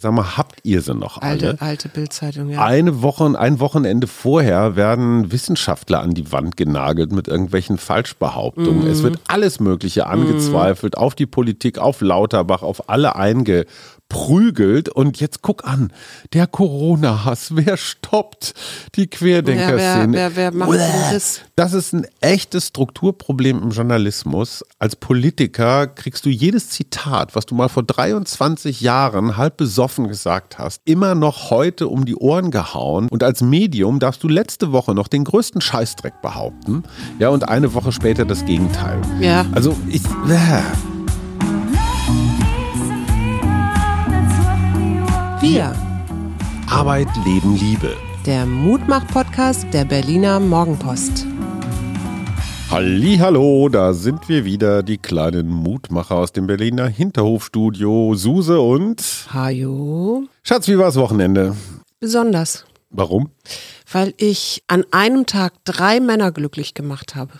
Sag mal, habt ihr sie noch alle? Alte, alte Bildzeitung, ja. Eine Woche, ein Wochenende vorher werden Wissenschaftler an die Wand genagelt mit irgendwelchen Falschbehauptungen. Es wird alles Mögliche angezweifelt, auf die Politik, auf Lauterbach, auf alle eingeprügelt. Und jetzt guck an, der Corona-Hass, wer stoppt die Querdenker-Szene? wer, wer, wer macht das? Das ist ein echtes Strukturproblem im Journalismus. Als Politiker kriegst du jedes Zitat, was du mal vor 23 Jahren halb besoffen gesagt hast, immer noch heute um die Ohren gehauen. Und als Medium darfst du letzte Woche noch den größten Scheißdreck behaupten. Ja, und eine Woche später das Gegenteil. Ja. Also ich. Äh. Wir, Arbeit, Leben, Liebe. der Mutmach-Podcast der Berliner Morgenpost. Hallo, da sind wir wieder, die kleinen Mutmacher aus dem Berliner Hinterhofstudio. Suse und Hajo. Schatz, wie war's Wochenende? Besonders, Warum? weil ich an einem Tag drei Männer glücklich gemacht habe.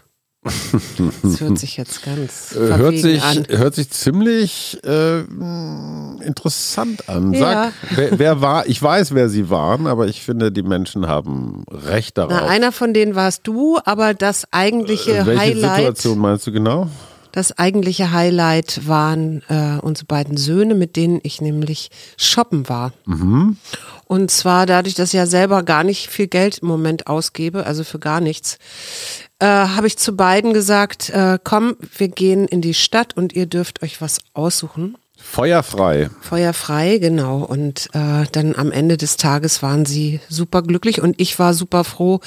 Das hört sich jetzt ganz Äh, Hört sich, an. hört sich ziemlich äh, interessant an. Sag, Ja. wer, wer war, ich weiß, wer sie waren, aber ich finde, die Menschen haben Recht darauf. Na, einer von denen warst du, aber das eigentliche Äh, Welche Highlight, Situation meinst du genau? Das eigentliche Highlight waren äh, unsere beiden Söhne, mit denen ich nämlich shoppen war. Mhm. Und zwar dadurch, dass ich ja selber gar nicht viel Geld im Moment ausgebe, also für gar nichts, äh, habe ich zu beiden gesagt, äh, komm, wir gehen in die Stadt und ihr dürft euch was aussuchen. Feuerfrei. Feuerfrei, genau. Und äh, dann am Ende des Tages waren sie super glücklich und ich war super froh,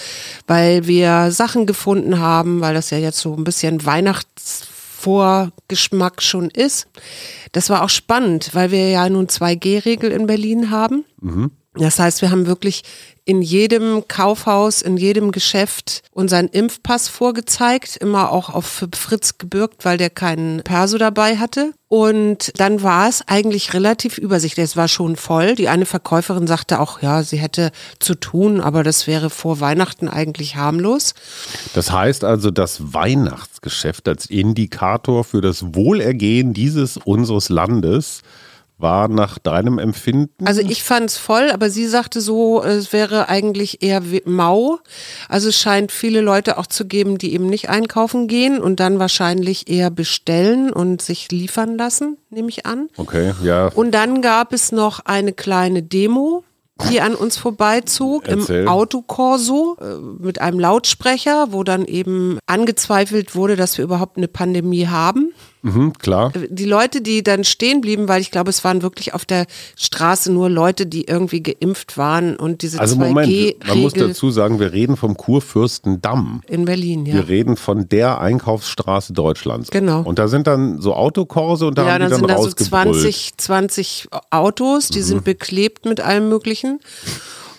weil wir Sachen gefunden haben, weil das ja jetzt so ein bisschen Weihnachtsvorgeschmack schon ist. Das war auch spannend, weil wir ja nun 2G-Regel in Berlin haben. Das heißt, wir haben wirklich in jedem Kaufhaus, in jedem Geschäft unseren Impfpass vorgezeigt, immer auch auf Fritz gebürgt, weil der keinen Perso dabei hatte. Und dann war es eigentlich relativ übersichtlich. Es war schon voll. Die eine Verkäuferin sagte auch, ja, sie hätte zu tun, aber das wäre vor Weihnachten eigentlich harmlos. Das heißt also, das Weihnachtsgeschäft als Indikator für das Wohlergehen dieses unseres Landes war nach deinem Empfinden. Also ich fand es voll, aber sie sagte so, es wäre eigentlich eher mau. Also es scheint viele Leute auch zu geben, die eben nicht einkaufen gehen und dann wahrscheinlich eher bestellen und sich liefern lassen, nehme ich an. Okay, ja. Und dann gab es noch eine kleine Demo, die an uns vorbeizog Erzähl. im Autokorso äh, mit einem Lautsprecher, wo dann eben angezweifelt wurde, dass wir überhaupt eine Pandemie haben Mhm, klar. die Leute, die dann stehen blieben, weil ich glaube, es waren wirklich auf der Straße nur Leute, die irgendwie geimpft waren und diese Also Moment, man muss 2G-Regel dazu sagen, wir reden vom Kurfürstendamm. in Berlin, ja. Wir reden von der Einkaufsstraße Deutschlands. Genau. Und da sind dann so Autokorse und da Ja, haben dann die dann sind da so rausgebrüllt. 20, 20 Autos, die Mhm. sind beklebt mit allem Möglichen.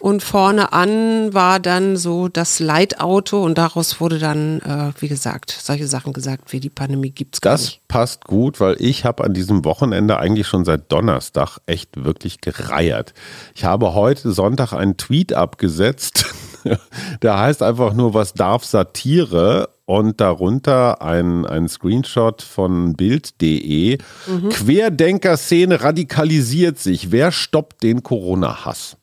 Und vorne an war dann so das Leitauto und daraus wurde dann, äh, wie gesagt, solche Sachen gesagt, wie die Pandemie gibt's gar Das nicht. passt gut, weil ich habe an diesem Wochenende eigentlich schon seit Donnerstag echt wirklich gereiert. Ich habe heute Sonntag einen Tweet abgesetzt, der heißt einfach nur, was darf Satire? Und darunter ein, ein Screenshot von Bild.de. Querdenker-Szene radikalisiert sich. Wer stoppt den Corona-Hass?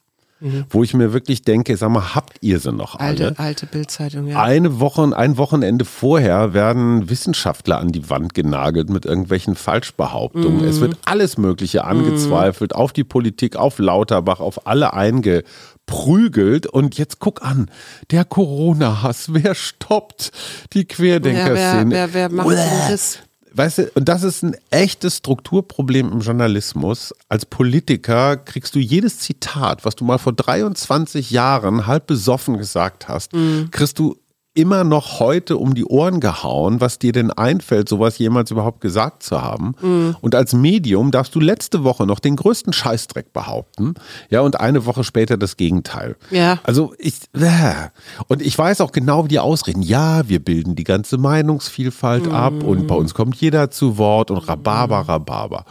Wo ich mir wirklich denke, sag mal, habt ihr sie noch alle? Alte, alte Bildzeitung, ja. Eine Woche, ein Wochenende vorher werden Wissenschaftler an die Wand genagelt mit irgendwelchen Falschbehauptungen. Es wird alles Mögliche angezweifelt, auf die Politik, auf Lauterbach, auf alle eingeprügelt. Und jetzt guck an, der Corona-Hass, wer stoppt die Querdenker-Szene? wer, wer, wer macht denn das? Weißt du, und das ist ein echtes Strukturproblem im Journalismus. Als Politiker kriegst du jedes Zitat, was du mal vor 23 Jahren halb besoffen gesagt hast, kriegst du immer noch heute um die Ohren gehauen, was dir denn einfällt, sowas jemals überhaupt gesagt zu haben. Und als Medium darfst du letzte Woche noch den größten Scheißdreck behaupten, ja, und eine Woche später das Gegenteil. Ja. Also ich, äh. und ich weiß auch genau, wie die ausreden. Ja, wir bilden die ganze Meinungsvielfalt ab und bei uns kommt jeder zu Wort und Rhabarber, Rhabarber.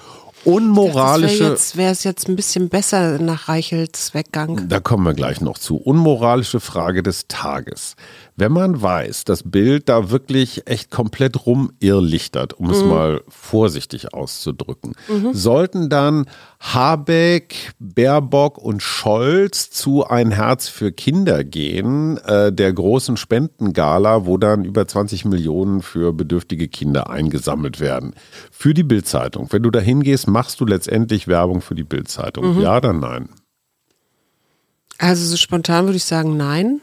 Unmoralische. Wäre es jetzt ein bisschen besser nach Reichels Weggang. Da kommen wir gleich noch zu. Unmoralische Frage des Tages. Wenn man weiß, das Bild da wirklich echt komplett rumirrlichtert, um es mal vorsichtig auszudrücken, sollten dann Habeck, Baerbock und Scholz zu ein Herz für Kinder gehen, äh, der großen Spendengala, wo dann über 20 Millionen für bedürftige Kinder eingesammelt werden. Für die Bildzeitung. Wenn du da hingehst, machst du letztendlich Werbung für die Bildzeitung. Ja oder nein? Also so spontan würde ich sagen, nein.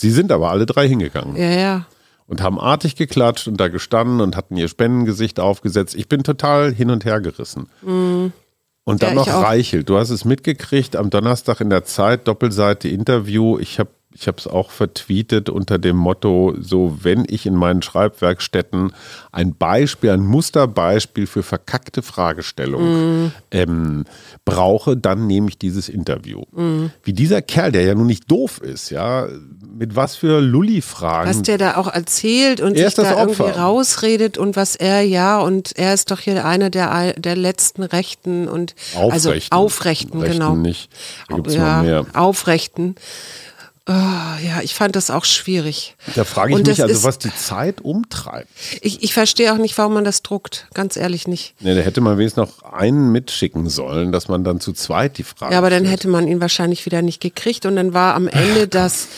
Sie sind aber alle drei hingegangen. Ja, ja. und haben artig geklatscht und da gestanden und hatten ihr Spendengesicht aufgesetzt. Ich bin total hin und her gerissen. Und dann Ja, noch. Reichelt. Du hast es mitgekriegt am Donnerstag in der Zeit, Doppelseite Interview. Ich habe ich es auch vertweetet unter dem Motto, so wenn ich in meinen Schreibwerkstätten ein Beispiel, ein Musterbeispiel für verkackte Fragestellungen Mhm. ähm, brauche, dann nehme ich dieses Interview. Mhm. Wie dieser Kerl, der ja nun nicht doof ist, ja, mit was für Lulli-Fragen. Was der da auch erzählt und Er sich da irgendwie Opfer. rausredet und was er, ja, und er ist doch hier einer der, der letzten Rechten und also Aufrechten. Aufrechten, Rechten genau. nicht. Da gibt's ja, mehr. Aufrechten. Oh, ja, ich fand das auch schwierig. Da frage ich Und mich also, was die Zeit umtreibt. Ich, ich verstehe auch nicht, warum man das druckt. Ganz ehrlich nicht. Ne, da hätte man wenigstens noch einen mitschicken sollen, dass man dann zu zweit die Frage Ja, aber dann stellt. hätte man ihn wahrscheinlich wieder nicht gekriegt und dann war am Ende das,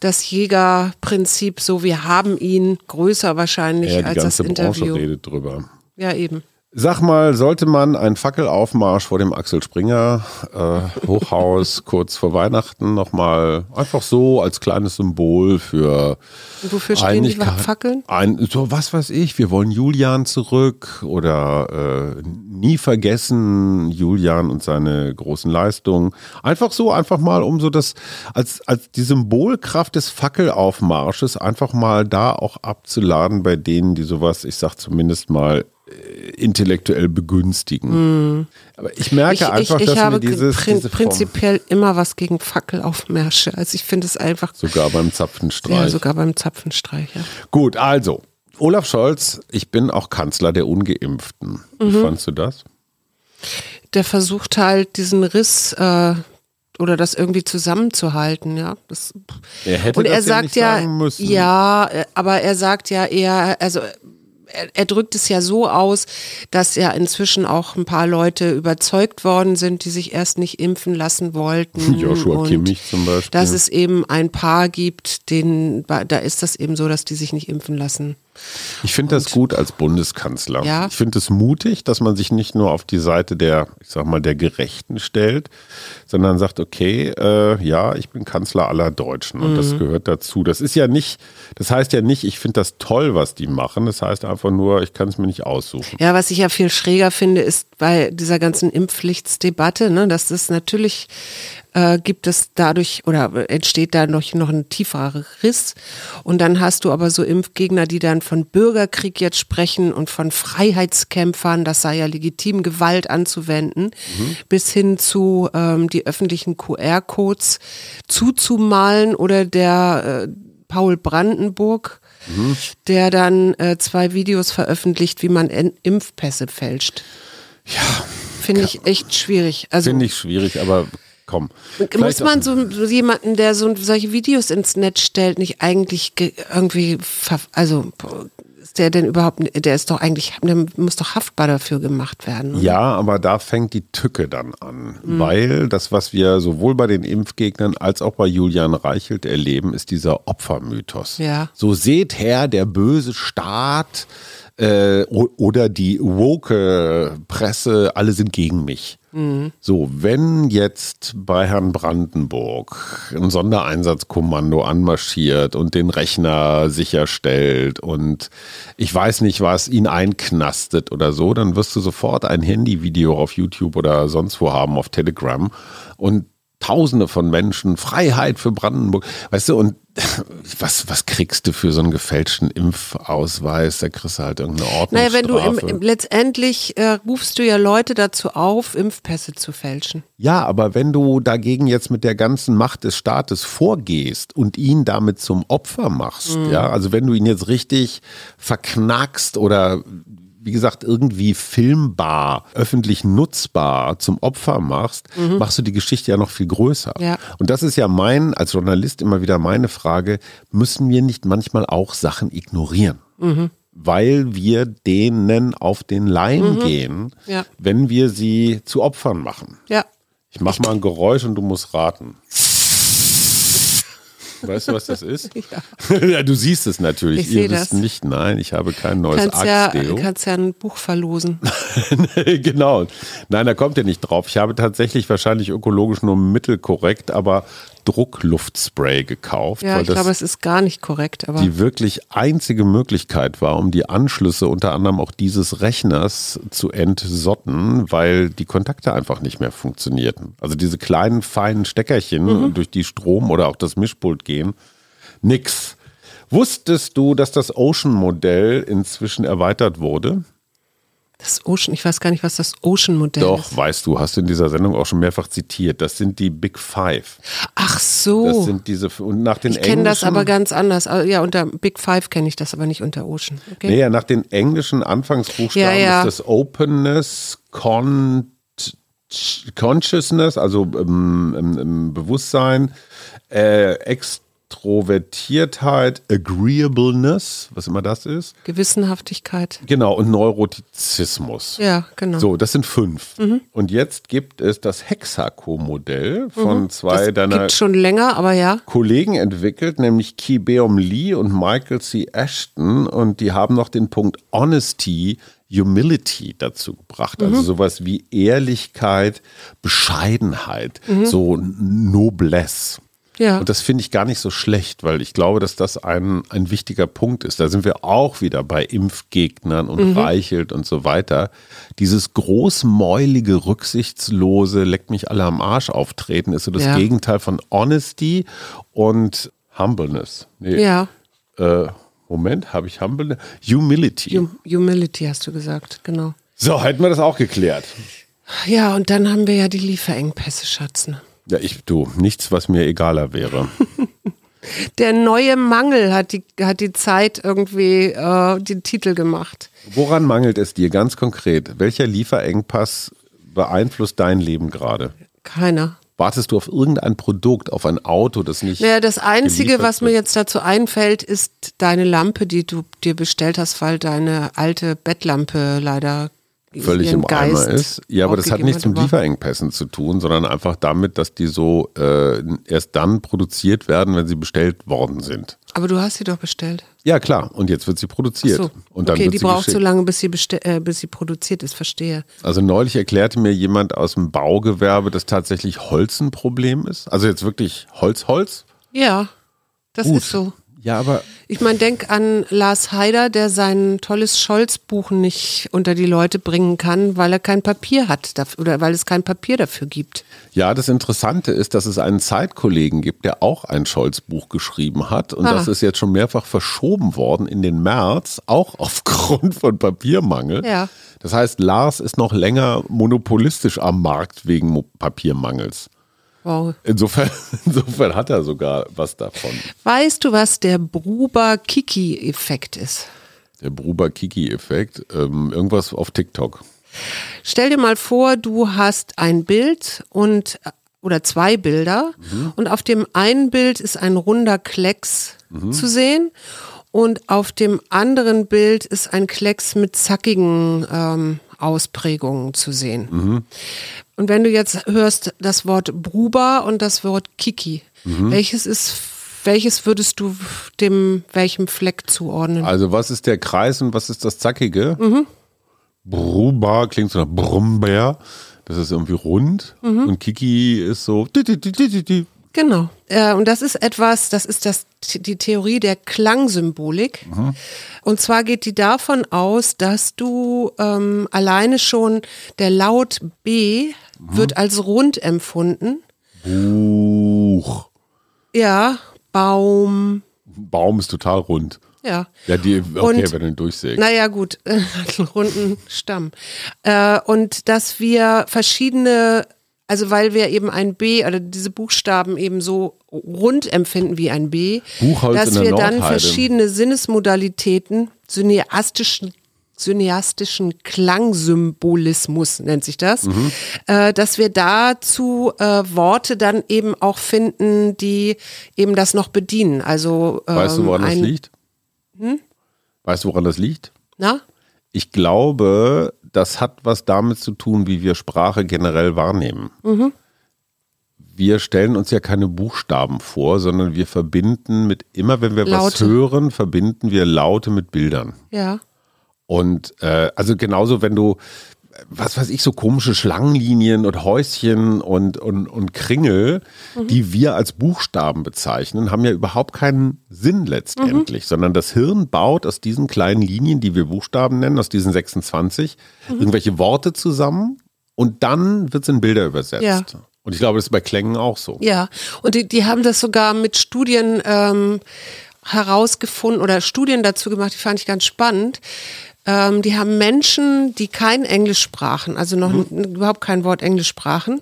das Jägerprinzip so, wir haben ihn größer wahrscheinlich ja, die als das ganze Branche Interview. redet drüber. Ja, eben. Sag mal, sollte man einen Fackelaufmarsch vor dem Axel Springer äh, Hochhaus kurz vor Weihnachten nochmal einfach so als kleines Symbol für Und wofür stehen die Fackeln? Ein, so was weiß ich, wir wollen Julian zurück oder äh, nie vergessen Julian und seine großen Leistungen. Einfach so, einfach mal um so das als, als die Symbolkraft des Fackelaufmarsches einfach mal da auch abzuladen bei denen, die sowas, ich sag zumindest mal, intellektuell begünstigen. Aber ich merke. Ich, ich, einfach, ich dass habe mir dieses, prin diese prinzipiell immer was gegen Fackelaufmärsche. Also ich finde es einfach, sogar beim Zapfenstreich. ja, sogar beim Zapfenstreich. Ja. Gut, also, Olaf Scholz, ich bin auch Kanzler der Ungeimpften. Wie Mhm. fandst du das? Der versucht halt diesen Riss äh, oder das irgendwie zusammenzuhalten, ja. Das, Er hätte und das er ja sagt nicht ja, müssen. ja, äh, aber er sagt ja eher, also er, er drückt es ja so aus, dass ja inzwischen auch ein paar Leute überzeugt worden sind, die sich erst nicht impfen lassen wollten. Joshua Kimmich zum Beispiel. Dass es eben ein Paar gibt, denen, da ist das eben so, dass die sich nicht impfen lassen. Ich finde das gut als Bundeskanzler. Ja. Ich finde es mutig, dass man sich nicht nur auf die Seite der, ich sag mal, der Gerechten stellt, sondern sagt, okay, äh, ja, ich bin Kanzler aller Deutschen und Mhm. das gehört dazu. Das ist ja nicht, das heißt ja nicht, ich finde das toll, was die machen. Das heißt einfach nur, ich kann es mir nicht aussuchen. Ja, was ich ja viel schräger finde, ist bei dieser ganzen Impfpflichtsdebatte, ne, dass das natürlich äh, gibt es dadurch oder entsteht dadurch noch ein tieferer Riss. Und dann hast du aber so Impfgegner, die dann von Bürgerkrieg jetzt sprechen und von Freiheitskämpfern, das sei ja legitim, Gewalt anzuwenden, bis hin zu ähm, die öffentlichen QR-Codes zuzumalen oder der äh, Paul Brandenburg, der dann äh, zwei Videos veröffentlicht, wie man En- Impfpässe fälscht. Ja, Finde ich echt schwierig. Also finde ich schwierig, aber komm. muss man so, so jemanden, der so solche Videos ins Netz stellt, nicht eigentlich ge- irgendwie, also ist der denn überhaupt, der ist doch eigentlich, der muss doch haftbar dafür gemacht werden. oder? Ja, aber da fängt die Tücke dann an, Mhm. weil das, was wir sowohl bei den Impfgegnern als auch bei Julian Reichelt erleben, ist dieser Opfermythos. Ja. So seht her, der böse Staat äh, oder die woke Presse, alle sind gegen mich. Mhm. So, wenn jetzt bei Herrn Brandenburg ein Sondereinsatzkommando anmarschiert und den Rechner sicherstellt und ich weiß nicht was, ihn einknastet oder so, dann wirst du sofort ein Handyvideo auf YouTube oder sonst wo haben, auf Telegram und Tausende von Menschen, Freiheit für Brandenburg. Weißt du, und was, was kriegst du für so einen gefälschten Impfausweis? Da kriegst du halt irgendeine Ordnungsstrafe. Naja, wenn du im, im, letztendlich äh, rufst du ja Leute dazu auf, Impfpässe zu fälschen. Ja, aber wenn du dagegen jetzt mit der ganzen Macht des Staates vorgehst und ihn damit zum Opfer machst, ja, also wenn du ihn jetzt richtig verknackst oder wie gesagt, irgendwie filmbar, öffentlich nutzbar zum Opfer machst, machst du die Geschichte ja noch viel größer. Ja. Und das ist ja mein, als Journalist immer wieder meine Frage, müssen wir nicht manchmal auch Sachen ignorieren? Weil wir denen auf den Leim gehen, Ja. wenn wir sie zu Opfern machen. Ja. Ich mach mal ein Geräusch und du musst raten. Weißt du, was das ist? Ja. du siehst es natürlich. Ich Ihr wisst das. nicht, nein, ich habe kein neues Kannst ja, Axtdeo. kannst ja ein Buch verlosen. genau. Nein, da kommt ihr nicht drauf. Ich habe tatsächlich wahrscheinlich ökologisch nur mittelkorrekt, aber Druckluftspray gekauft, Ja, weil ich das glaube, es ist gar nicht korrekt, aber die wirklich einzige Möglichkeit war, um die Anschlüsse unter anderem auch dieses Rechners zu entsotten, weil die Kontakte einfach nicht mehr funktionierten. Also diese kleinen, feinen Steckerchen, Mhm. durch die Strom oder auch das Mischpult gehen, nix. Wusstest du, dass das Ocean-Modell inzwischen erweitert wurde? Das Ocean, ich weiß gar nicht, was das Ocean-Modell Doch, ist. weißt du, hast du in dieser Sendung auch schon mehrfach zitiert. Das sind die Big Five. Ach Das so. sind diese, und nach den. Ich kenne das aber ganz anders. Also, Ja, unter Big Five kenne ich das, aber nicht unter Ocean. Okay. Nee, ja, nach den englischen Anfangsbuchstaben Ja, ja. ist das Openness, Con Consciousness, also ähm, im, im Bewusstsein, äh, Extrovertiertheit, Agreeableness, was immer das ist. Gewissenhaftigkeit. Genau, und Neurotizismus. Ja, genau. So, das sind fünf. Und jetzt gibt es das Hexaco-Modell von zwei das deiner gibt schon länger, aber ja. Kollegen entwickelt, nämlich Ki Beom Lee und Michael C. Ashton. Und die haben noch den Punkt Honesty, Humility dazu gebracht. Also sowas wie Ehrlichkeit, Bescheidenheit, so Noblesse. Ja. Und das finde ich gar nicht so schlecht, weil ich glaube, dass das ein, ein wichtiger Punkt ist. Da sind wir auch wieder bei Impfgegnern und Mhm. Reichelt und so weiter. Dieses großmäulige, rücksichtslose, leck mich alle am Arsch auftreten, ist so das Ja. Gegenteil von Honesty und Humbleness. Nee, Ja. äh, Moment, habe ich Humbleness? Humility. Hum Humility hast du gesagt, genau. so, hätten wir das auch geklärt. Ja, und dann haben wir ja die Lieferengpässe, Schatz. Ne? Ja, ich, du, nichts, was mir egaler wäre. Der neue Mangel hat die, hat die Zeit irgendwie äh, den Titel gemacht. Woran mangelt es dir ganz konkret? Welcher Lieferengpass beeinflusst dein Leben gerade? Keiner. Wartest du auf irgendein Produkt, auf ein Auto, das nicht. Naja, das Einzige, was mir jetzt dazu einfällt, ist deine Lampe, die du dir bestellt hast, weil deine alte Bettlampe leider völlig im Eimer Geist ist. Ja, aber das hat nichts mit Lieferengpässen zu tun, sondern einfach damit, dass die so äh, erst dann produziert werden, wenn sie bestellt worden sind. Aber du hast sie doch bestellt. Ja, klar. Und jetzt wird sie produziert. So. Und dann okay, wird die sie braucht so lange, bis sie, äh, bis sie produziert ist, verstehe. Also neulich erklärte mir jemand aus dem Baugewerbe, dass tatsächlich Holz ein Problem ist. Also jetzt wirklich Holz, Holz. Ja, das Gut. ist so. Ja, aber Ich meine, denk an Lars Haider, der sein tolles Scholz-Buch nicht unter die Leute bringen kann, weil er kein Papier hat oder weil es kein Papier dafür gibt. Ja, das Interessante ist, dass es einen Zeitkollegen gibt, der auch ein Scholz-Buch geschrieben hat. Und Ah. das ist jetzt schon mehrfach verschoben worden in den März, auch aufgrund von Papiermangel. Ja. Das heißt, Lars ist noch länger monopolistisch am Markt wegen Papiermangels. Wow. Insofern, insofern hat er sogar was davon. Weißt du, was der Bruber-Kiki-Effekt ist? Der Bruber-Kiki-Effekt, ähm, irgendwas auf TikTok. Stell dir mal vor, du hast ein Bild und oder zwei Bilder und auf dem einen Bild ist ein runder Klecks zu sehen und auf dem anderen Bild ist ein Klecks mit zackigen ähm, Ausprägungen zu sehen. Und wenn du jetzt hörst das Wort Bruber und das Wort Kiki, welches ist welches würdest du dem welchem Fleck zuordnen? Also was ist der Kreis und was ist das Zackige? Mhm. Bruba klingt so nach Brummbär. Das ist irgendwie rund. Mhm. Und Kiki ist so. di- di- di. Genau. Äh, und das ist etwas, das ist das, die Theorie der Klangsymbolik. Und zwar geht die davon aus, dass du ähm, alleine schon der Laut B wird als rund empfunden. Buch. Ja, Baum. Baum ist total rund. Ja. Ja, die, okay, Und- wenn du ihn durchsägst. Naja, gut, einen runden Stamm. Äh, und dass wir verschiedene, also weil wir eben ein B oder diese Buchstaben eben so rund empfinden wie ein B, Buchholz dass wir dann Nordheide. verschiedene Sinnesmodalitäten, syneastischen cineastischen Klangsymbolismus, nennt sich das, äh, dass wir dazu äh, Worte dann eben auch finden, die eben das noch bedienen. Also ähm, Weißt du, woran das ein- liegt? Weißt du, woran das liegt? Na? Ich glaube, das hat was damit zu tun, wie wir Sprache generell wahrnehmen. Mhm. Wir stellen uns ja keine Buchstaben vor, sondern wir verbinden mit, immer wenn wir was Laute. hören, verbinden wir Laute mit Bildern. Ja. Und äh, also genauso, wenn du, was weiß ich, so komische Schlangenlinien und Häuschen und, und, und Kringel, die wir als Buchstaben bezeichnen, haben ja überhaupt keinen Sinn letztendlich, sondern das Hirn baut aus diesen kleinen Linien, die wir Buchstaben nennen, aus diesen 26, irgendwelche Worte zusammen und dann wird es in Bilder übersetzt. Ja. Und ich glaube, das ist bei Klängen auch so. Ja, und die, die haben das sogar mit Studien ähm, herausgefunden oder Studien dazu gemacht, die fand ich ganz spannend. Ähm, die haben Menschen, die kein Englisch sprachen, also noch n- überhaupt kein Wort Englisch sprachen,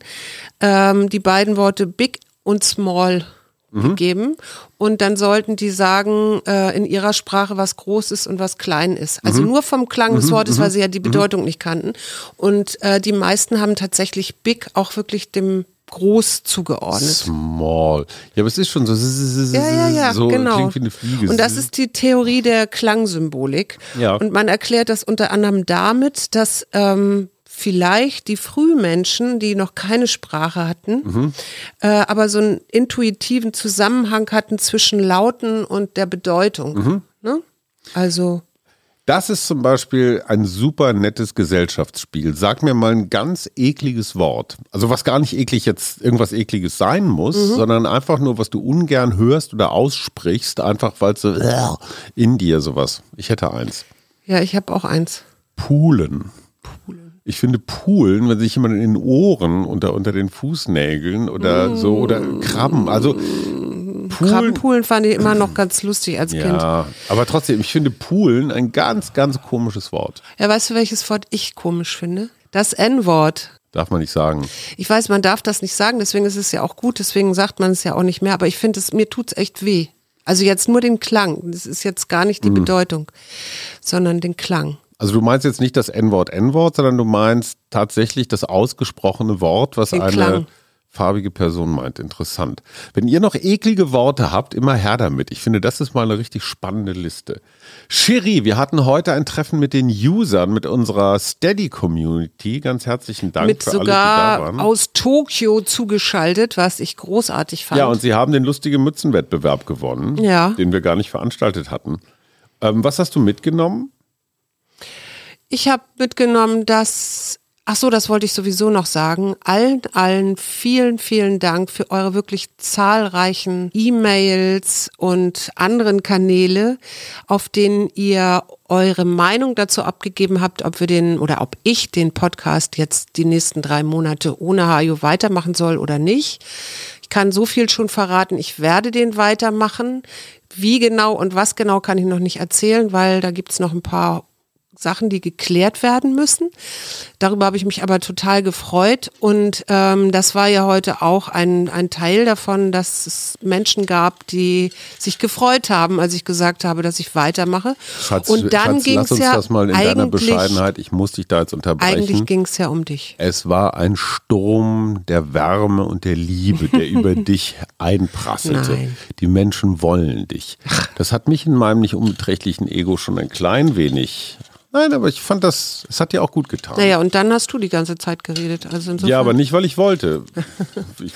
ähm, die beiden Worte big und small gegeben und dann sollten die sagen äh, in ihrer Sprache, was groß ist und was klein ist. Also nur vom Klang des Wortes, weil sie ja die Bedeutung nicht kannten. Und äh, die meisten haben tatsächlich big auch wirklich dem groß zugeordnet. Small. Ja, aber es ist schon so. Ja, ja, ja, so genau. Klingt wie eine Fliege. Und das ist die Theorie der Klangsymbolik. Ja. Und man erklärt das unter anderem damit, dass ähm, vielleicht die Frühmenschen, die noch keine Sprache hatten, Mhm. äh, aber so einen intuitiven Zusammenhang hatten zwischen Lauten und der Bedeutung. Mhm. Ne? Also Das ist zum Beispiel ein super nettes Gesellschaftsspiel. Sag mir mal ein ganz ekliges Wort. Also was gar nicht eklig jetzt irgendwas ekliges sein muss, sondern einfach nur, was du ungern hörst oder aussprichst, einfach weil es so äh, in dir sowas. Ich hätte eins. ja, ich habe auch eins. Poolen. Ich finde Poolen, wenn sich jemand in den Ohren unter, unter den Fußnägeln oder so oder Krabben, also Poolen. Krabbenpoolen fand ich immer noch ganz lustig als Kind. Ja, aber trotzdem, ich finde Poolen ein ganz, ganz komisches Wort. Ja, weißt du, welches Wort ich komisch finde? Das N-Wort. Darf man nicht sagen. Ich weiß, man darf das nicht sagen, deswegen ist es ja auch gut, deswegen sagt man es ja auch nicht mehr, aber ich finde es, mir tut's echt weh. Also jetzt nur den Klang, das ist jetzt gar nicht die Bedeutung, sondern den Klang. Also du meinst jetzt nicht das N-Wort N-Wort, sondern du meinst tatsächlich das ausgesprochene Wort, was Den eine Klang. Farbige Person meint. Interessant. Wenn ihr noch eklige Worte habt, immer her damit. Ich finde, das ist mal eine richtig spannende Liste. Shiri, wir hatten heute ein Treffen mit den Usern, mit unserer Steady-Community. Ganz herzlichen Dank Mit für alle, die da sogar waren. aus Tokio zugeschaltet, was ich großartig fand. Ja, und sie haben den lustigen Mützenwettbewerb gewonnen, Ja. den wir gar nicht veranstaltet hatten. Ähm, was hast du mitgenommen? Ich habe mitgenommen, dass, ach so, das wollte ich sowieso noch sagen, allen, allen vielen, vielen Dank für eure wirklich zahlreichen E-Mails und anderen Kanäle, auf denen ihr eure Meinung dazu abgegeben habt, ob wir den oder ob ich den Podcast jetzt die nächsten drei Monate ohne Hajo weitermachen soll oder nicht. Ich kann so viel schon verraten, ich werde den weitermachen. Wie genau und was genau kann ich noch nicht erzählen, weil da gibt's noch ein paar Sachen, die geklärt werden müssen. Darüber habe ich mich aber total gefreut und ähm, das war ja heute auch ein, ein Teil davon, dass es Menschen gab, die sich gefreut haben, als ich gesagt habe, dass ich weitermache. Schatz, und dann Schatz, ging lass es uns ja das mal in deiner eigentlich, Bescheidenheit. Ich muss dich da jetzt unterbrechen. eigentlich ging es ja um dich. Es war ein Sturm der Wärme und der Liebe, der über dich einprasselte. Nein. Die Menschen wollen dich. Das hat mich in meinem nicht unbeträchtlichen Ego schon ein klein wenig. Nein, aber ich fand das, es hat dir auch gut getan. Naja, und dann hast du die ganze Zeit geredet. Also insofern, ja, aber nicht, weil ich wollte. Ich,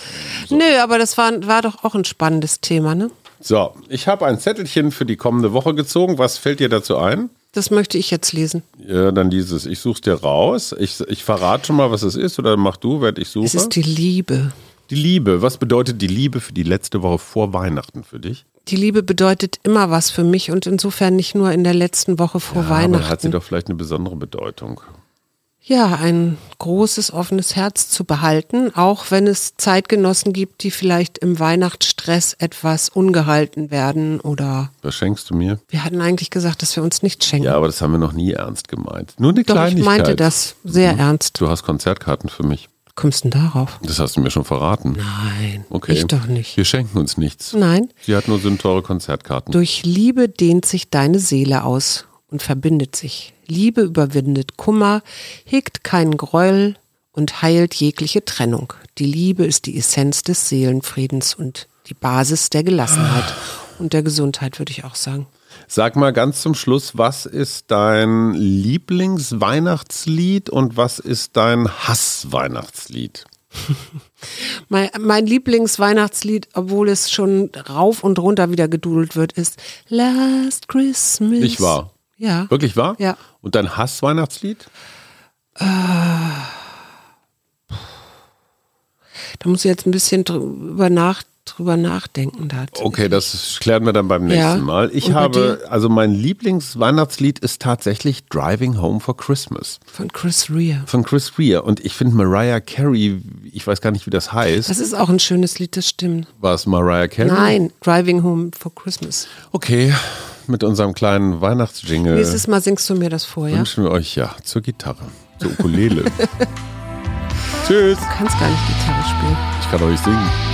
Nö, aber das war, war doch auch ein spannendes Thema, ne? so, ich habe ein Zettelchen für die kommende Woche gezogen. Was fällt dir dazu ein? Das möchte ich jetzt lesen. Ja, dann dieses, ich such's dir raus. Ich, ich verrate schon mal, was es ist, oder mach du, während ich suche. Es ist die Liebe. Die Liebe. Was bedeutet die Liebe für die letzte Woche vor Weihnachten für dich? Die Liebe bedeutet immer was für mich und insofern nicht nur in der letzten Woche vor Aber hat sie Weihnachten. doch vielleicht eine besondere Bedeutung. Ja, ein großes offenes Herz zu behalten, auch wenn es Zeitgenossen gibt, die vielleicht im Weihnachtsstress etwas ungehalten werden oder Was schenkst du mir? wir hatten eigentlich gesagt, dass wir uns nicht schenken. Ja, aber das haben wir noch nie ernst gemeint. Nur eine Doch, ich Kleinigkeit. meinte das sehr ernst. Du hast Konzertkarten für mich. Kommst du denn darauf? Das hast du mir schon verraten. Nein, Okay. ich doch nicht. Wir schenken uns nichts. Nein, Sie hat nur so teure Konzertkarten. durch Liebe dehnt sich deine Seele aus und verbindet sich. Liebe überwindet Kummer, hegt keinen Gräuel und heilt jegliche Trennung. Die Liebe ist die Essenz des Seelenfriedens und die Basis der Gelassenheit und der Gesundheit, würde ich auch sagen. Sag mal ganz zum Schluss, was ist dein Lieblingsweihnachtslied und was ist dein Hassweihnachtslied? mein, mein Lieblingsweihnachtslied, obwohl es schon rauf und runter wieder gedudelt wird, ist Last Christmas. Nicht wahr? Ja. Wirklich wahr? Ja. Und dein Hassweihnachtslied? Äh, da muss ich jetzt ein bisschen drüber nachdenken drüber nachdenken dazu. Okay, das klären wir dann beim nächsten ja. Mal. Ich habe, also mein Lieblingsweihnachtslied ist tatsächlich Driving Home for Christmas. Von Chris Rea. Von Chris Rea. Und ich finde Mariah Carey, ich weiß gar nicht, wie das heißt. Das ist auch ein schönes Lied, das stimmt. War es Mariah Carey? Nein, Driving Home for Christmas. Okay, mit unserem kleinen Weihnachtsjingle. Nächstes Mal singst du mir das vor, ja? Wünschen wir euch ja zur Gitarre, zur Ukulele. Tschüss. Du kannst gar nicht Gitarre spielen. Ich kann euch singen.